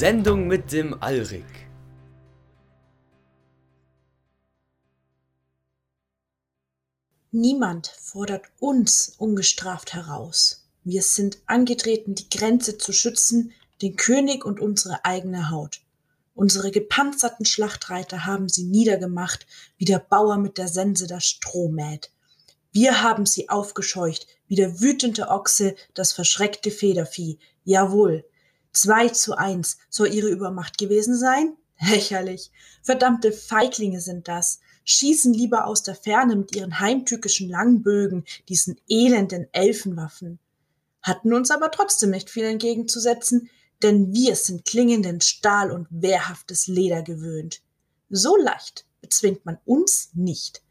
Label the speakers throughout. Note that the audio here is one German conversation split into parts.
Speaker 1: Sendung mit dem Alrik.
Speaker 2: Niemand fordert uns ungestraft heraus. Wir sind angetreten, die Grenze zu schützen, den König und unsere eigene Haut. Unsere gepanzerten Schlachtreiter haben sie niedergemacht, wie der Bauer mit der Sense das Stroh mäht. Wir haben sie aufgescheucht, wie der wütende Ochse das verschreckte Federvieh. Jawohl, zwei zu eins soll ihre Übermacht gewesen sein? Lächerlich. Verdammte Feiglinge sind das. Schießen lieber aus der Ferne mit ihren heimtückischen Langbögen, diesen elenden Elfenwaffen. Hatten uns aber trotzdem nicht viel entgegenzusetzen, denn wir sind klingenden Stahl und wehrhaftes Leder gewöhnt. So leicht bezwingt man uns nicht.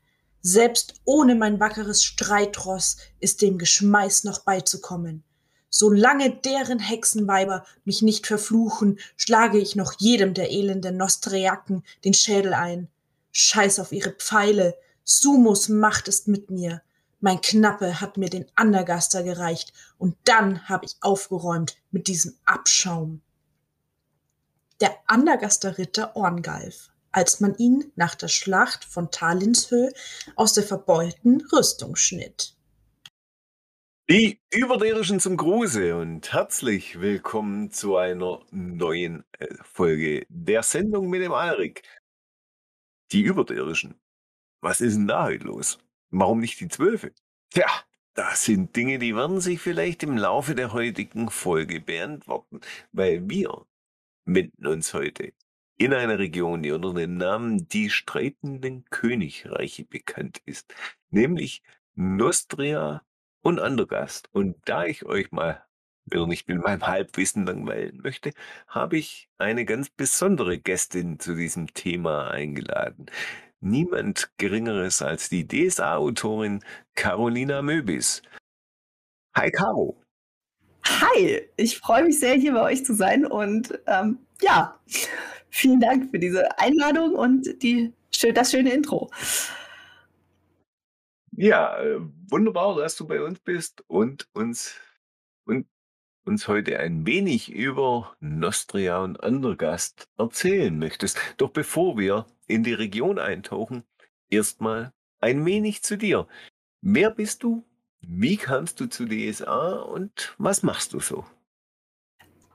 Speaker 2: Selbst ohne mein wackeres Streitross ist dem Geschmeiß noch beizukommen. Solange deren Hexenweiber mich nicht verfluchen, schlage ich noch jedem der elenden Nostriaken den Schädel ein. Scheiß auf ihre Pfeile. Sumos Macht ist mit mir. Mein Knappe hat mir den Andergaster gereicht und dann habe ich aufgeräumt mit diesem Abschaum. Der Andergaster Ritter Orngalf als man ihn nach der Schlacht von Talinshöhe aus der verbeulten Rüstung schnitt.
Speaker 3: Die Überirdischen zum Gruße und herzlich willkommen zu einer neuen äh, Folge der Sendung mit dem Alrik. Die Überirdischen. Was ist denn da heute los? Warum nicht die Zwölfe? Tja, das sind Dinge, die werden sich vielleicht im Laufe der heutigen Folge beantworten, weil wir wenden uns heute in einer Region, die unter dem Namen die streitenden Königreiche bekannt ist, nämlich Nostria und Andergast. Und da ich euch mal wieder nicht mit meinem Halbwissen langweilen möchte, habe ich eine ganz besondere Gästin zu diesem Thema eingeladen. Niemand Geringeres als die DSA-Autorin Carolina Möbis. Hi Caro.
Speaker 4: Hi, ich freue mich sehr, hier bei euch zu sein und ähm, ja, Vielen Dank für diese Einladung und die, das schöne Intro.
Speaker 3: Ja, äh, wunderbar, dass du bei uns bist und uns, und uns heute ein wenig über Nostria und Andergast erzählen möchtest. Doch bevor wir in die Region eintauchen, erstmal ein wenig zu dir. Wer bist du? Wie kamst du zu DSA und was machst du so?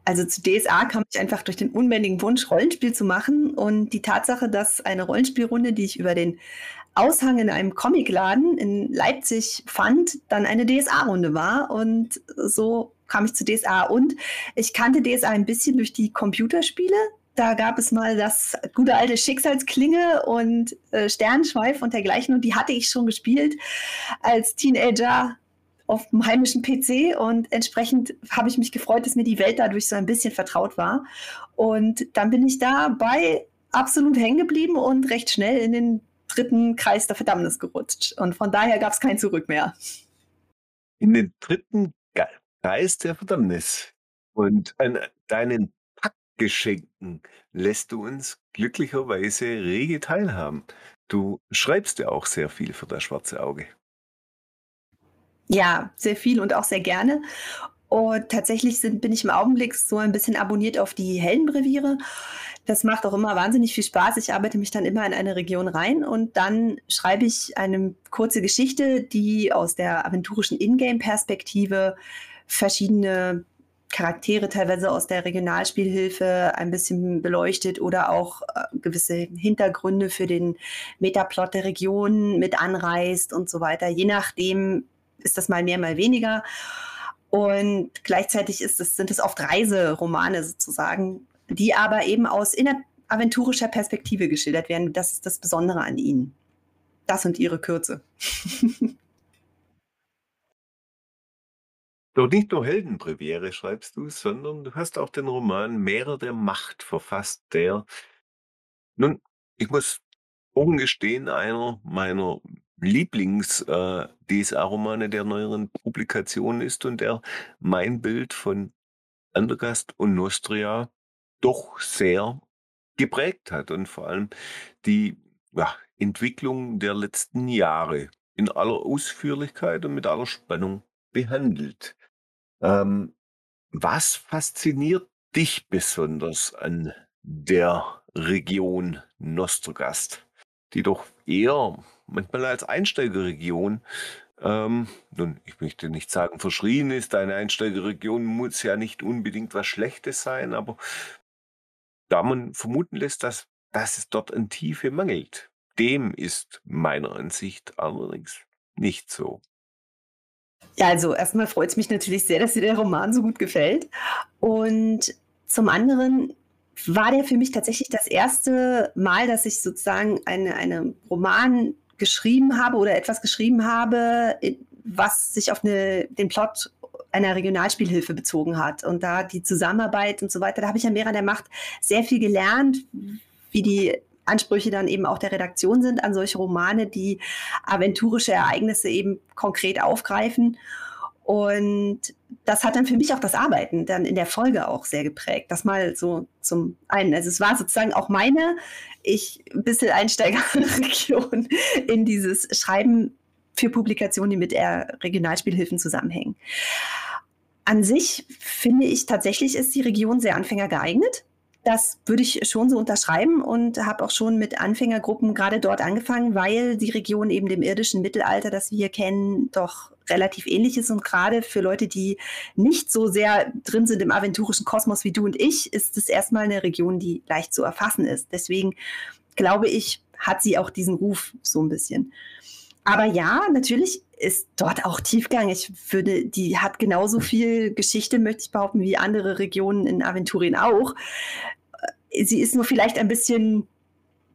Speaker 4: Also zu DSA kam ich einfach durch den unbändigen Wunsch, Rollenspiel zu machen und die Tatsache, dass eine Rollenspielrunde, die ich über den Aushang in einem Comicladen in Leipzig fand, dann eine DSA-Runde war und so kam ich zu DSA und ich kannte DSA ein bisschen durch die Computerspiele. Da gab es mal das gute alte Schicksalsklinge und äh, Sternschweif und dergleichen und die hatte ich schon gespielt als Teenager auf dem heimischen PC und entsprechend habe ich mich gefreut, dass mir die Welt dadurch so ein bisschen vertraut war. Und dann bin ich dabei absolut hängen geblieben und recht schnell in den dritten Kreis der Verdammnis gerutscht. Und von daher gab es kein Zurück mehr.
Speaker 3: In den dritten Kreis der Verdammnis. Und an deinen Packgeschenken lässt du uns glücklicherweise rege teilhaben. Du schreibst ja auch sehr viel für das schwarze Auge.
Speaker 4: Ja, sehr viel und auch sehr gerne. Und tatsächlich sind, bin ich im Augenblick so ein bisschen abonniert auf die Heldenbreviere. Das macht auch immer wahnsinnig viel Spaß. Ich arbeite mich dann immer in eine Region rein und dann schreibe ich eine kurze Geschichte, die aus der aventurischen Ingame-Perspektive verschiedene Charaktere teilweise aus der Regionalspielhilfe ein bisschen beleuchtet oder auch äh, gewisse Hintergründe für den Metaplot der Region mit anreißt und so weiter. Je nachdem, ist das mal mehr, mal weniger. Und gleichzeitig ist es, sind es oft Reiseromane sozusagen, die aber eben aus innenaventurischer Perspektive geschildert werden. Das ist das Besondere an ihnen. Das und ihre Kürze.
Speaker 3: Doch nicht nur Heldenbreviere schreibst du, sondern du hast auch den Roman Meere der Macht verfasst, der, nun, ich muss oben gestehen, einer meiner Lieblings-DSA-Romane äh, der neueren Publikationen ist und der mein Bild von Andergast und Nostria doch sehr geprägt hat und vor allem die ja, Entwicklung der letzten Jahre in aller Ausführlichkeit und mit aller Spannung behandelt. Ähm, was fasziniert dich besonders an der Region Nostrogast, die doch eher manchmal als Einsteigerregion, ähm, nun, ich möchte nicht sagen, verschrien ist. Eine Einsteigerregion muss ja nicht unbedingt was Schlechtes sein, aber da man vermuten lässt, dass, dass es dort an Tiefe mangelt, dem ist meiner Ansicht allerdings nicht so.
Speaker 4: Ja, also erstmal freut es mich natürlich sehr, dass dir der Roman so gut gefällt. Und zum anderen war der für mich tatsächlich das erste Mal, dass ich sozusagen eine, eine Roman geschrieben habe oder etwas geschrieben habe, was sich auf eine, den Plot einer Regionalspielhilfe bezogen hat. Und da die Zusammenarbeit und so weiter, da habe ich an der Macht sehr viel gelernt, wie die Ansprüche dann eben auch der Redaktion sind an solche Romane, die aventurische Ereignisse eben konkret aufgreifen. Und das hat dann für mich auch das Arbeiten dann in der Folge auch sehr geprägt. Das mal so zum einen. Also es war sozusagen auch meine, ich ein bisschen Einsteigerregion in dieses Schreiben für Publikationen, die mit Regionalspielhilfen zusammenhängen. An sich finde ich tatsächlich ist die Region sehr Anfänger geeignet. Das würde ich schon so unterschreiben und habe auch schon mit Anfängergruppen gerade dort angefangen, weil die Region eben dem irdischen Mittelalter, das wir hier kennen, doch relativ ähnlich ist. Und gerade für Leute, die nicht so sehr drin sind im aventurischen Kosmos wie du und ich, ist es erstmal eine Region, die leicht zu erfassen ist. Deswegen glaube ich, hat sie auch diesen Ruf so ein bisschen. Aber ja, natürlich ist dort auch Tiefgang. Ich würde, die hat genauso viel Geschichte, möchte ich behaupten, wie andere Regionen in Aventurien auch. Sie ist nur vielleicht ein bisschen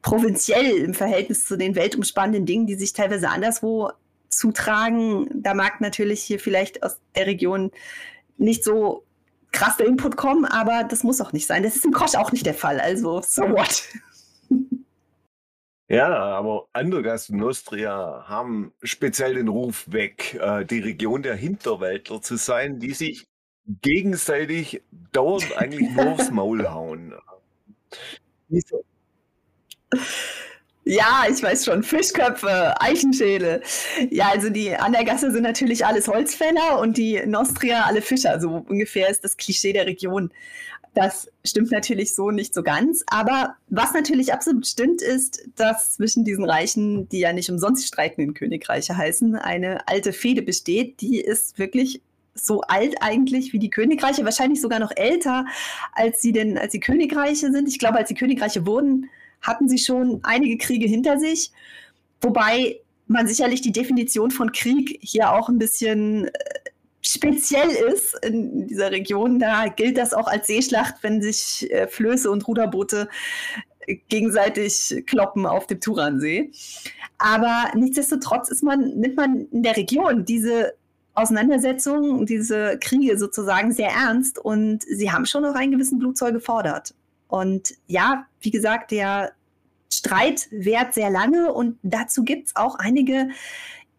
Speaker 4: provinziell im Verhältnis zu den weltumspannenden Dingen, die sich teilweise anderswo zutragen. Da mag natürlich hier vielleicht aus der Region nicht so krass der Input kommen, aber das muss auch nicht sein. Das ist im Kosch auch nicht der Fall. Also, so what?
Speaker 3: Ja, aber Andergast und Nostria haben speziell den Ruf weg, äh, die Region der Hinterwäldler zu sein, die sich gegenseitig dauernd eigentlich nur aufs Maul hauen. Wieso?
Speaker 4: Ja, ich weiß schon. Fischköpfe, Eichenschädel. Ja, also die an der Gasse sind natürlich alles Holzfäller und die Nostria alle Fischer. So ungefähr ist das Klischee der Region. Das stimmt natürlich so nicht so ganz. Aber was natürlich absolut stimmt, ist, dass zwischen diesen Reichen, die ja nicht umsonst streitenden Königreiche heißen, eine alte Fehde besteht. Die ist wirklich so alt eigentlich wie die Königreiche, wahrscheinlich sogar noch älter, als sie denn, als die Königreiche sind. Ich glaube, als die Königreiche wurden, hatten sie schon einige Kriege hinter sich. Wobei man sicherlich die Definition von Krieg hier auch ein bisschen äh, speziell ist in dieser Region. Da gilt das auch als Seeschlacht, wenn sich äh, Flöße und Ruderboote gegenseitig kloppen auf dem Turansee. Aber nichtsdestotrotz ist man, nimmt man in der Region diese Auseinandersetzungen, diese Kriege sozusagen sehr ernst und sie haben schon noch einen gewissen Blutzoll gefordert. Und ja, wie gesagt, der Streit währt sehr lange und dazu gibt es auch einige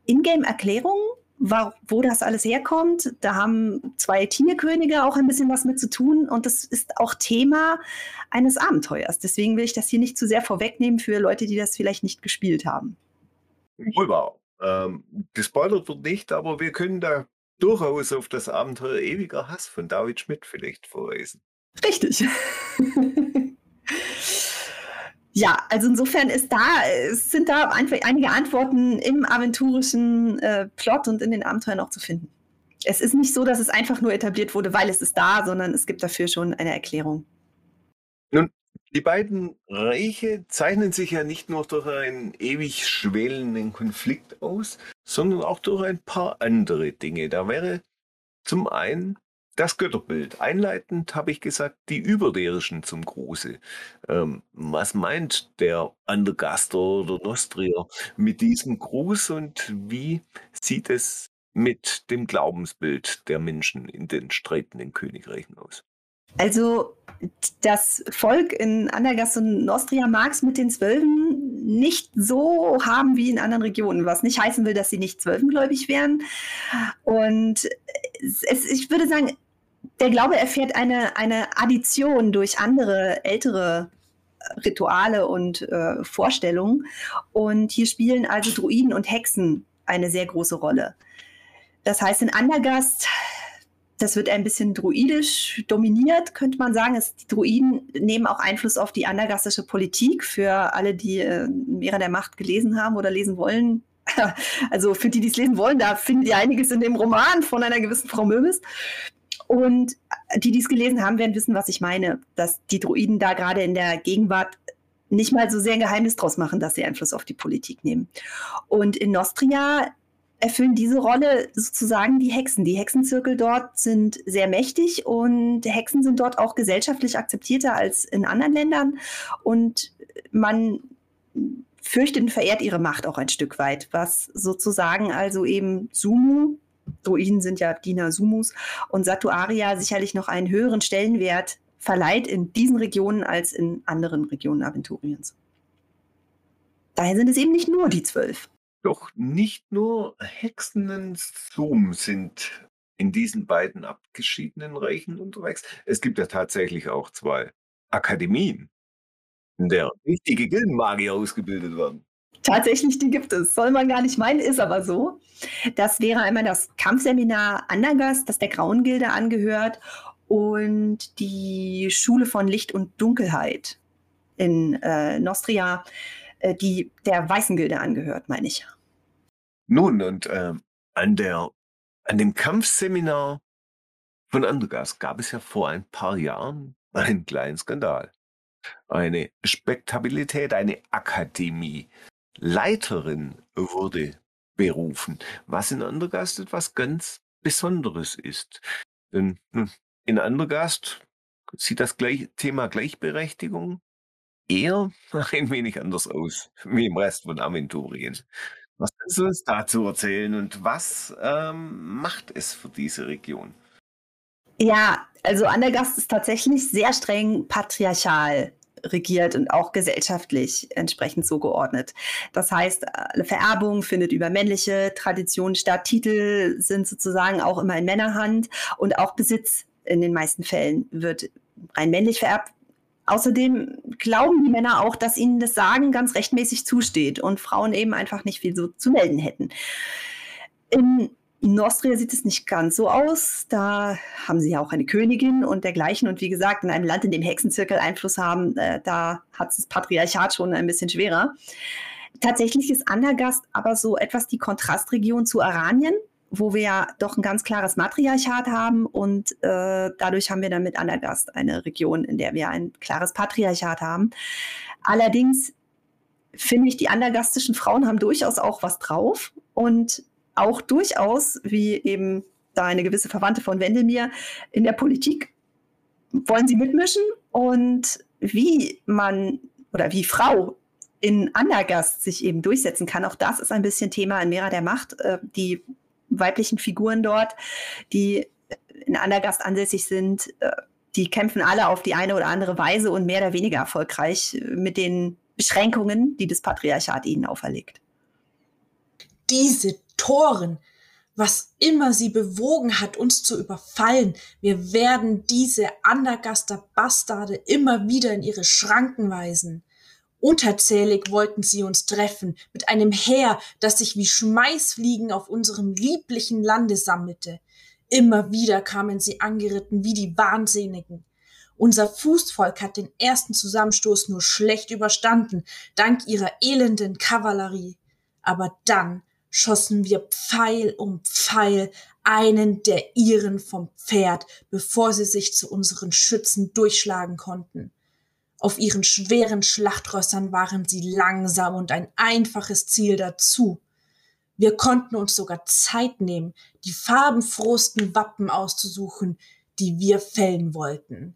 Speaker 4: Ingame-Erklärungen, wo das alles herkommt. Da haben zwei Tierkönige auch ein bisschen was mit zu tun und das ist auch Thema eines Abenteuers. Deswegen will ich das hier nicht zu sehr vorwegnehmen für Leute, die das vielleicht nicht gespielt haben.
Speaker 3: Rüber. Ähm, gespoilert wird nicht, aber wir können da durchaus auf das Abenteuer Ewiger Hass von David Schmidt vielleicht verweisen.
Speaker 4: Richtig. ja, also insofern ist da, sind da einige Antworten im aventurischen äh, Plot und in den Abenteuern auch zu finden. Es ist nicht so, dass es einfach nur etabliert wurde, weil es ist da, sondern es gibt dafür schon eine Erklärung.
Speaker 3: Nun, die beiden Reiche zeichnen sich ja nicht nur durch einen ewig schwelenden Konflikt aus, sondern auch durch ein paar andere Dinge. Da wäre zum einen das Götterbild. Einleitend habe ich gesagt, die Überderischen zum Gruße. Ähm, was meint der Andergaster oder Nostrier mit diesem Gruß und wie sieht es mit dem Glaubensbild der Menschen in den streitenden Königreichen aus?
Speaker 4: Also das Volk in Andergast und Nostria mag es mit den Zwölfen nicht so haben wie in anderen Regionen, was nicht heißen will, dass sie nicht zwölfengläubig wären. Und es, ich würde sagen, der Glaube erfährt eine, eine Addition durch andere ältere Rituale und äh, Vorstellungen. Und hier spielen also Druiden und Hexen eine sehr große Rolle. Das heißt, in Andergast das wird ein bisschen druidisch dominiert, könnte man sagen. Es, die Druiden nehmen auch Einfluss auf die andergastische Politik. Für alle, die äh, Meere der Macht gelesen haben oder lesen wollen, also für die, die es lesen wollen, da findet ihr einiges in dem Roman von einer gewissen Frau Möbis. Und die, die es gelesen haben, werden wissen, was ich meine, dass die Druiden da gerade in der Gegenwart nicht mal so sehr ein Geheimnis draus machen, dass sie Einfluss auf die Politik nehmen. Und in Nostria erfüllen diese Rolle sozusagen die Hexen. Die Hexenzirkel dort sind sehr mächtig und Hexen sind dort auch gesellschaftlich akzeptierter als in anderen Ländern und man fürchtet und verehrt ihre Macht auch ein Stück weit, was sozusagen also eben Sumu, Druiden sind ja Diener Sumus, und Satuaria sicherlich noch einen höheren Stellenwert verleiht in diesen Regionen als in anderen Regionen Aventuriens. Daher sind es eben nicht nur die zwölf.
Speaker 3: Doch nicht nur Hexen und Zoom sind in diesen beiden abgeschiedenen Reichen unterwegs. Es gibt ja tatsächlich auch zwei Akademien, in der richtige Gildenmagier ausgebildet werden.
Speaker 4: Tatsächlich, die gibt es. Soll man gar nicht meinen, ist aber so. Das wäre einmal das Kampfseminar Andergast, das der Grauen Gilde angehört, und die Schule von Licht und Dunkelheit in äh, Nostria äh, die der Weißen Gilde angehört, meine ich.
Speaker 3: Nun, und äh, an, der, an dem Kampfseminar von Andergast gab es ja vor ein paar Jahren einen kleinen Skandal. Eine Spektabilität, eine Akademie. Leiterin wurde berufen, was in Andergast etwas ganz Besonderes ist. Denn in Andergast sieht das Thema Gleichberechtigung eher ein wenig anders aus wie im Rest von Aventurien. Was kannst du uns dazu erzählen und was ähm, macht es für diese Region?
Speaker 4: Ja, also Andergast ist tatsächlich sehr streng patriarchal regiert und auch gesellschaftlich entsprechend so geordnet. Das heißt, eine Vererbung findet über männliche Traditionen statt. Titel sind sozusagen auch immer in Männerhand und auch Besitz in den meisten Fällen wird rein männlich vererbt. Außerdem glauben die Männer auch, dass ihnen das Sagen ganz rechtmäßig zusteht und Frauen eben einfach nicht viel so zu melden hätten. In Nostria sieht es nicht ganz so aus. Da haben sie ja auch eine Königin und dergleichen. Und wie gesagt, in einem Land, in dem Hexenzirkel Einfluss haben, äh, da hat das Patriarchat schon ein bisschen schwerer. Tatsächlich ist Andergast aber so etwas die Kontrastregion zu Aranien wo wir ja doch ein ganz klares Matriarchat haben und äh, dadurch haben wir dann mit Andergast eine Region, in der wir ein klares Patriarchat haben. Allerdings finde ich, die andergastischen Frauen haben durchaus auch was drauf und auch durchaus, wie eben da eine gewisse Verwandte von Wendelmir in der Politik, wollen sie mitmischen und wie man oder wie Frau in Andergast sich eben durchsetzen kann. Auch das ist ein bisschen Thema in Mera der Macht. Äh, die weiblichen Figuren dort, die in Andergast ansässig sind, äh, die kämpfen alle auf die eine oder andere Weise und mehr oder weniger erfolgreich äh, mit den Beschränkungen, die das Patriarchat ihnen auferlegt.
Speaker 2: Diese Toren, was immer sie bewogen hat, uns zu überfallen, wir werden diese Andergaster Bastarde immer wieder in ihre Schranken weisen. Unterzählig wollten sie uns treffen, mit einem Heer, das sich wie Schmeißfliegen auf unserem lieblichen Lande sammelte. Immer wieder kamen sie angeritten wie die Wahnsinnigen. Unser Fußvolk hat den ersten Zusammenstoß nur schlecht überstanden, dank ihrer elenden Kavallerie. Aber dann schossen wir Pfeil um Pfeil einen der ihren vom Pferd, bevor sie sich zu unseren Schützen durchschlagen konnten. Auf ihren schweren Schlachtrössern waren sie langsam und ein einfaches Ziel dazu. Wir konnten uns sogar Zeit nehmen, die farbenfrohsten Wappen auszusuchen, die wir fällen wollten.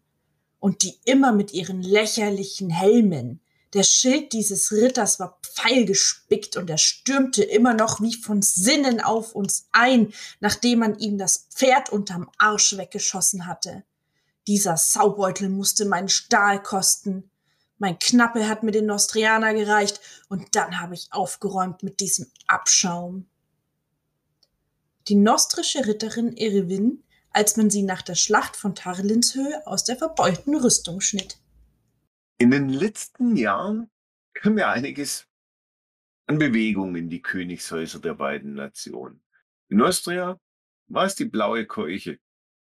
Speaker 2: Und die immer mit ihren lächerlichen Helmen. Der Schild dieses Ritters war pfeilgespickt und er stürmte immer noch wie von Sinnen auf uns ein, nachdem man ihm das Pferd unterm Arsch weggeschossen hatte. Dieser Saubeutel musste meinen Stahl kosten. Mein Knappe hat mir den Nostrianer gereicht und dann habe ich aufgeräumt mit diesem Abschaum. Die nostrische Ritterin Erewin, als man sie nach der Schlacht von Tarlinshöhe aus der verbeulten Rüstung schnitt.
Speaker 3: In den letzten Jahren kam ja einiges an Bewegung in die Königshäuser der beiden Nationen. In Nostria war es die blaue Keuche,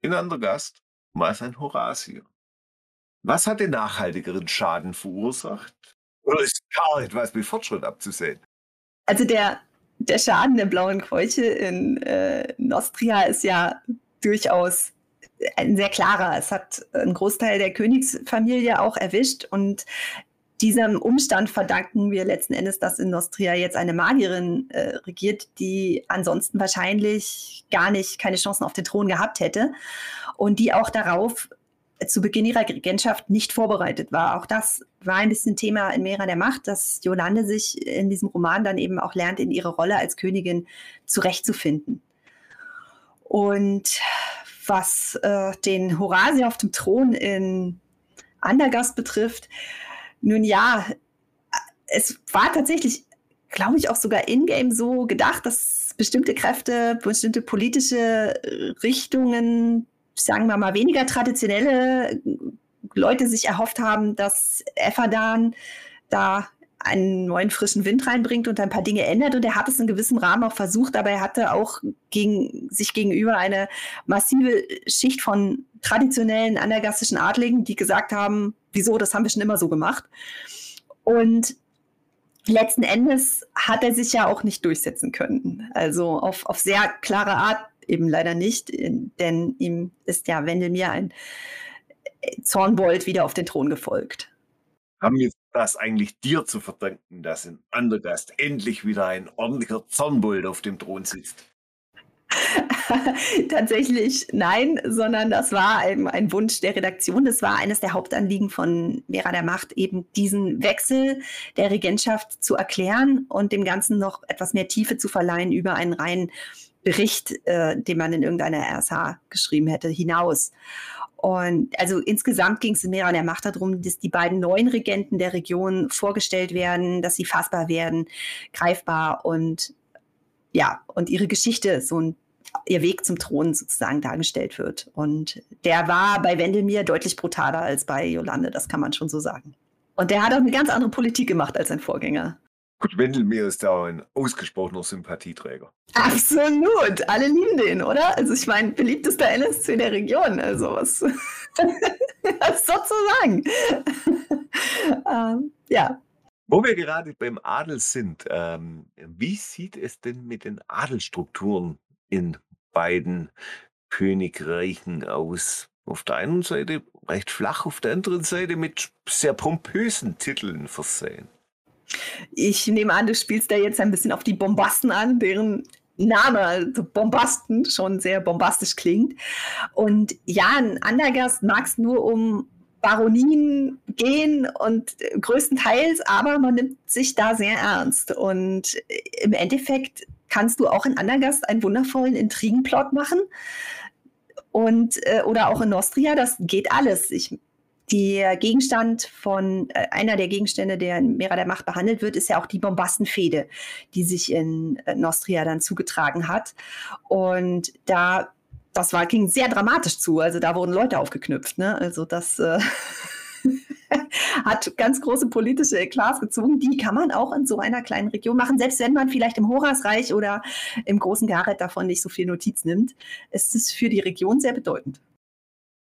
Speaker 3: in Andergast mal sein Horasier. Was hat den nachhaltigeren Schaden verursacht? Oder ist gar etwas mit Fortschritt abzusehen?
Speaker 4: Also der, der Schaden der blauen Keuche in äh, Nostria ist ja durchaus ein sehr klarer. Es hat einen Großteil der Königsfamilie auch erwischt und diesem Umstand verdanken wir letzten Endes, dass in Nostria jetzt eine Magierin äh, regiert, die ansonsten wahrscheinlich gar nicht keine Chancen auf den Thron gehabt hätte und die auch darauf zu Beginn ihrer Regentschaft nicht vorbereitet war. Auch das war ein bisschen Thema in Mera der Macht, dass Jolande sich in diesem Roman dann eben auch lernt, in ihre Rolle als Königin zurechtzufinden. Und was äh, den Horasia auf dem Thron in Andergast betrifft, nun ja, es war tatsächlich, glaube ich, auch sogar in-game so gedacht, dass bestimmte Kräfte, bestimmte politische Richtungen, sagen wir mal weniger traditionelle Leute sich erhofft haben, dass Effadan da einen neuen frischen Wind reinbringt und ein paar Dinge ändert. Und er hat es in gewissem Rahmen auch versucht, aber er hatte auch gegen, sich gegenüber eine massive Schicht von traditionellen andergastischen Adligen, die gesagt haben, wieso, das haben wir schon immer so gemacht. Und letzten Endes hat er sich ja auch nicht durchsetzen können. Also auf, auf sehr klare Art eben leider nicht, denn ihm ist ja Wendelmir ein Zornbold wieder auf den Thron gefolgt.
Speaker 3: Haben wir das eigentlich dir zu verdanken, dass in Andergast endlich wieder ein ordentlicher Zornbold auf dem Thron sitzt?
Speaker 4: Tatsächlich nein, sondern das war ein, ein, Wunsch der Redaktion. Das war eines der Hauptanliegen von Vera der Macht, eben diesen Wechsel der Regentschaft zu erklären und dem Ganzen noch etwas mehr Tiefe zu verleihen über einen reinen Bericht, äh, den man in irgendeiner RSH geschrieben hätte, hinaus. Und also insgesamt ging es in Mera der Macht darum, dass die beiden neuen Regenten der Region vorgestellt werden, dass sie fassbar werden, greifbar und ja, und ihre Geschichte, so ein, ihr Weg zum Thron sozusagen dargestellt wird. Und der war bei Wendelmir deutlich brutaler als bei Jolande, das kann man schon so sagen. Und der hat auch eine ganz andere Politik gemacht als sein Vorgänger.
Speaker 3: Gut, Wendelmir ist da ein ausgesprochener Sympathieträger.
Speaker 4: Absolut, alle lieben den, oder? Also ich meine, beliebtester NSC der Region, also was, was sozusagen. ähm, ja.
Speaker 3: Wo wir gerade beim Adel sind, ähm, wie sieht es denn mit den Adelstrukturen in beiden Königreichen aus? Auf der einen Seite recht flach, auf der anderen Seite mit sehr pompösen Titeln versehen.
Speaker 4: Ich nehme an, du spielst da jetzt ein bisschen auf die Bombasten an, deren Name, also Bombasten, schon sehr bombastisch klingt. Und ja, ein Andergast mag es nur um Baronien gehen und größtenteils, aber man nimmt sich da sehr ernst. Und im Endeffekt kannst du auch in Andergast einen wundervollen Intrigenplot machen. Und, äh, oder auch in Nostria, das geht alles. Ich der Gegenstand von, äh, einer der Gegenstände, der in Mera der Macht behandelt wird, ist ja auch die Bombastenfehde, die sich in äh, Nostria dann zugetragen hat. Und da, das war, ging sehr dramatisch zu. Also da wurden Leute aufgeknüpft. Ne? Also das äh, hat ganz große politische Eklats gezogen. Die kann man auch in so einer kleinen Region machen, selbst wenn man vielleicht im Horasreich oder im großen Gareth davon nicht so viel Notiz nimmt. Ist es für die Region sehr bedeutend.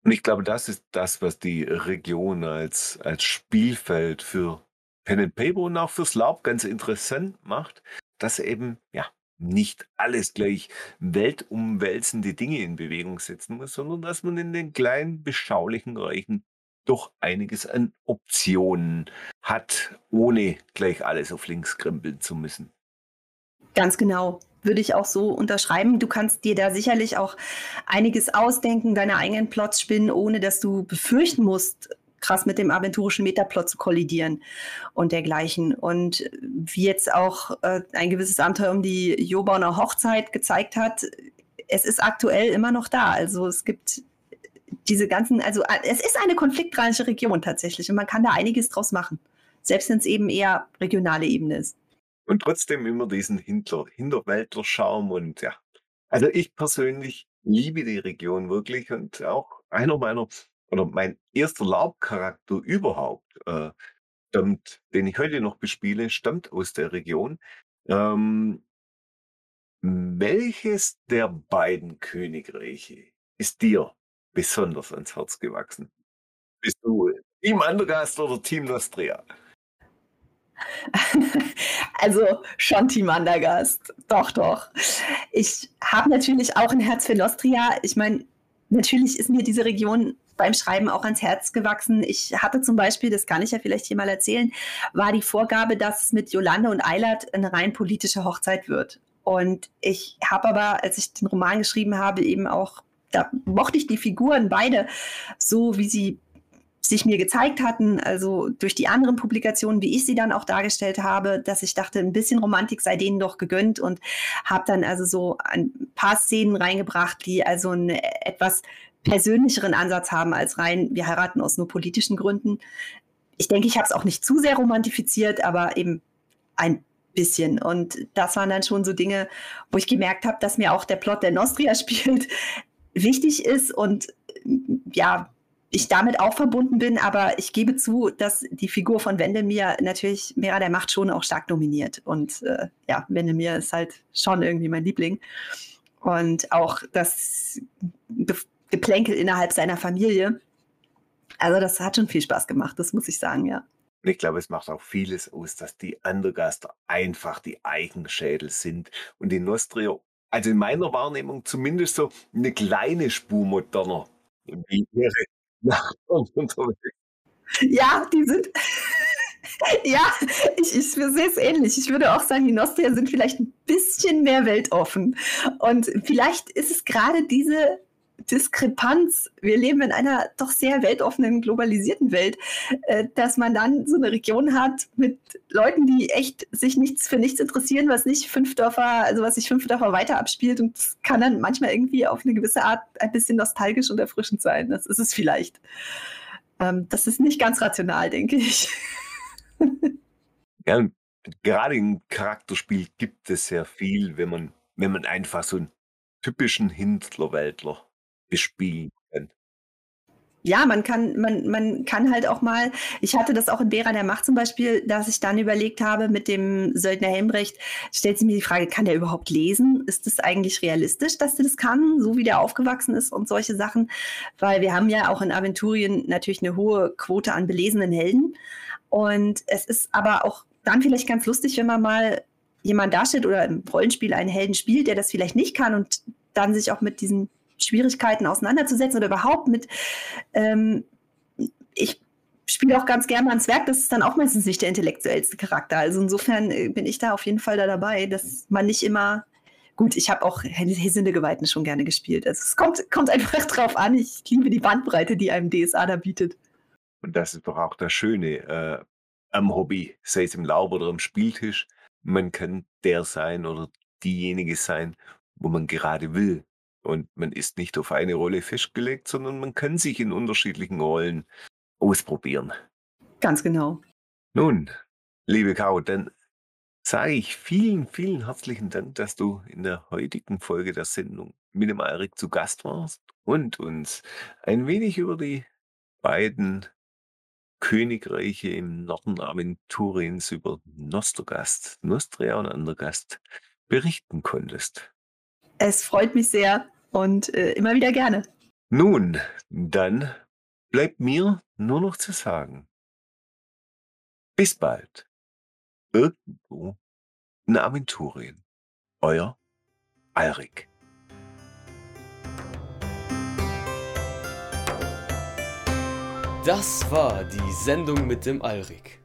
Speaker 3: Und ich glaube, das ist das, was die Region als, als Spielfeld für Pen and Paper und auch fürs Laub ganz interessant macht, dass eben, ja, nicht alles gleich weltumwälzende Dinge in Bewegung setzen muss, sondern dass man in den kleinen, beschaulichen Reichen doch einiges an Optionen hat, ohne gleich alles auf links krempeln zu müssen.
Speaker 4: Ganz genau würde ich auch so unterschreiben. Du kannst dir da sicherlich auch einiges ausdenken, deine eigenen Plots spinnen, ohne dass du befürchten musst, krass mit dem aventurischen Metaplot zu kollidieren und dergleichen. Und wie jetzt auch äh, ein gewisses Abenteuer um die Jobauner Hochzeit gezeigt hat, es ist aktuell immer noch da. Also es gibt diese ganzen, also äh, es ist eine konfliktreiche Region tatsächlich und man kann da einiges draus machen, selbst wenn es eben eher regionale Ebene ist.
Speaker 3: Und trotzdem immer diesen Hinter Hinterwäldler-Charme und ja. Also ich persönlich liebe die Region wirklich und auch einer meiner oder mein erster Laubcharakter überhaupt, äh, stammt, den ich heute noch bespiele, stammt aus der Region. Ähm, welches der beiden Königreiche ist dir besonders ans Herz gewachsen? Bist du Team Andergast oder Team Nostria?
Speaker 4: Also schon Team Andergast. Doch, doch. Ich habe natürlich auch ein Herz für Nostria. Ich meine, natürlich ist mir diese Region beim Schreiben auch ans Herz gewachsen. Ich hatte zum Beispiel, das kann ich ja vielleicht hier mal erzählen, war die Vorgabe, dass es mit Jolande und Eilert eine rein politische Hochzeit wird. Und ich habe aber, als ich den Roman geschrieben habe, eben auch, da mochte ich die Figuren beide so, wie sie sich mir gezeigt hatten, also durch die anderen Publikationen, wie ich sie dann auch dargestellt habe, dass ich dachte, ein bisschen Romantik sei denen doch gegönnt und habe dann also so ein paar Szenen reingebracht, die also einen etwas persönlicheren Ansatz haben als rein, wir heiraten aus nur politischen Gründen. Ich denke, ich habe es auch nicht zu sehr romantifiziert, aber eben ein bisschen. Und das waren dann schon so Dinge, wo ich gemerkt habe, dass mir auch der Plot, der Nostria spielt, wichtig ist und ja, ich damit auch verbunden bin, aber ich gebe zu, dass die Figur von Wendemir natürlich Mera der Macht schon auch stark dominiert. Und äh, ja, Wendemir ist halt schon irgendwie mein Liebling. Und auch das Geplänkel innerhalb seiner Familie. Also das hat schon viel Spaß gemacht, das muss ich sagen, ja.
Speaker 3: Und ich glaube, es macht auch vieles aus, dass die Andergaster einfach die Eigenschädel sind und die Nostria, also in meiner Wahrnehmung zumindest so eine kleine Spur moderner wie ihre Nachbarn unterwegs.
Speaker 4: Ja, die sind. ja, ich, ich sehe es ähnlich. Ich würde auch sagen, die Nostria sind vielleicht ein bisschen mehr weltoffen. Und vielleicht ist es gerade diese Diskrepanz. Wir leben in einer doch sehr weltoffenen, globalisierten Welt, äh, dass man dann so eine Region hat mit Leuten, die echt sich nichts für nichts interessieren, was nicht fünf Dörfer, also was sich fünf Dörfer weiter abspielt und kann dann manchmal irgendwie auf eine gewisse Art ein bisschen nostalgisch und erfrischend sein. Das ist es vielleicht. Ähm, das ist nicht ganz rational, denke ich.
Speaker 3: ja, gerade im Charakterspiel gibt es sehr viel, wenn man, wenn man einfach so einen typischen Hintlerweltler bespielen.
Speaker 4: Ja, man kann, man, man kann halt auch mal, ich hatte das auch in Bera der Macht zum Beispiel, dass ich dann überlegt habe mit dem Söldner Helmbrecht, stellt sich mir die Frage, kann der überhaupt lesen? Ist das eigentlich realistisch, dass der das kann, so wie der aufgewachsen ist und solche Sachen? Weil wir haben ja auch in Aventurien natürlich eine hohe Quote an belesenen Helden. Und es ist aber auch dann vielleicht ganz lustig, wenn man mal jemand darstellt oder im Rollenspiel einen Helden spielt, der das vielleicht nicht kann und dann sich auch mit diesen Schwierigkeiten auseinanderzusetzen oder überhaupt mit, ähm, ich spiele auch ganz gerne ans Werk, das ist dann auch meistens nicht der intellektuellste Charakter. Also insofern äh, bin ich da auf jeden Fall da dabei, dass man nicht immer gut, ich habe auch Hesinde Geweihten schon gerne gespielt. Also es kommt, kommt einfach drauf an. Ich liebe die Bandbreite, die einem DSA da bietet.
Speaker 3: Und das ist doch auch das Schöne äh, am Hobby, sei es im Laub oder am Spieltisch. Man kann der sein oder diejenige sein, wo man gerade will. Und man ist nicht auf eine Rolle festgelegt, sondern man kann sich in unterschiedlichen Rollen ausprobieren.
Speaker 4: Ganz genau.
Speaker 3: Nun, liebe Caro, dann sage ich vielen, vielen herzlichen Dank, dass du in der heutigen Folge der Sendung mit dem Alrik zu Gast warst und uns ein wenig über die beiden Königreiche im Norden Aventuriens über Nostergast, Nostria und Andergast berichten konntest.
Speaker 4: Es freut mich sehr und äh, immer wieder gerne.
Speaker 3: Nun, dann bleibt mir nur noch zu sagen. Bis bald. Irgendwo in Aventurien. Euer Alrik.
Speaker 1: Das war die Sendung mit dem Alrik.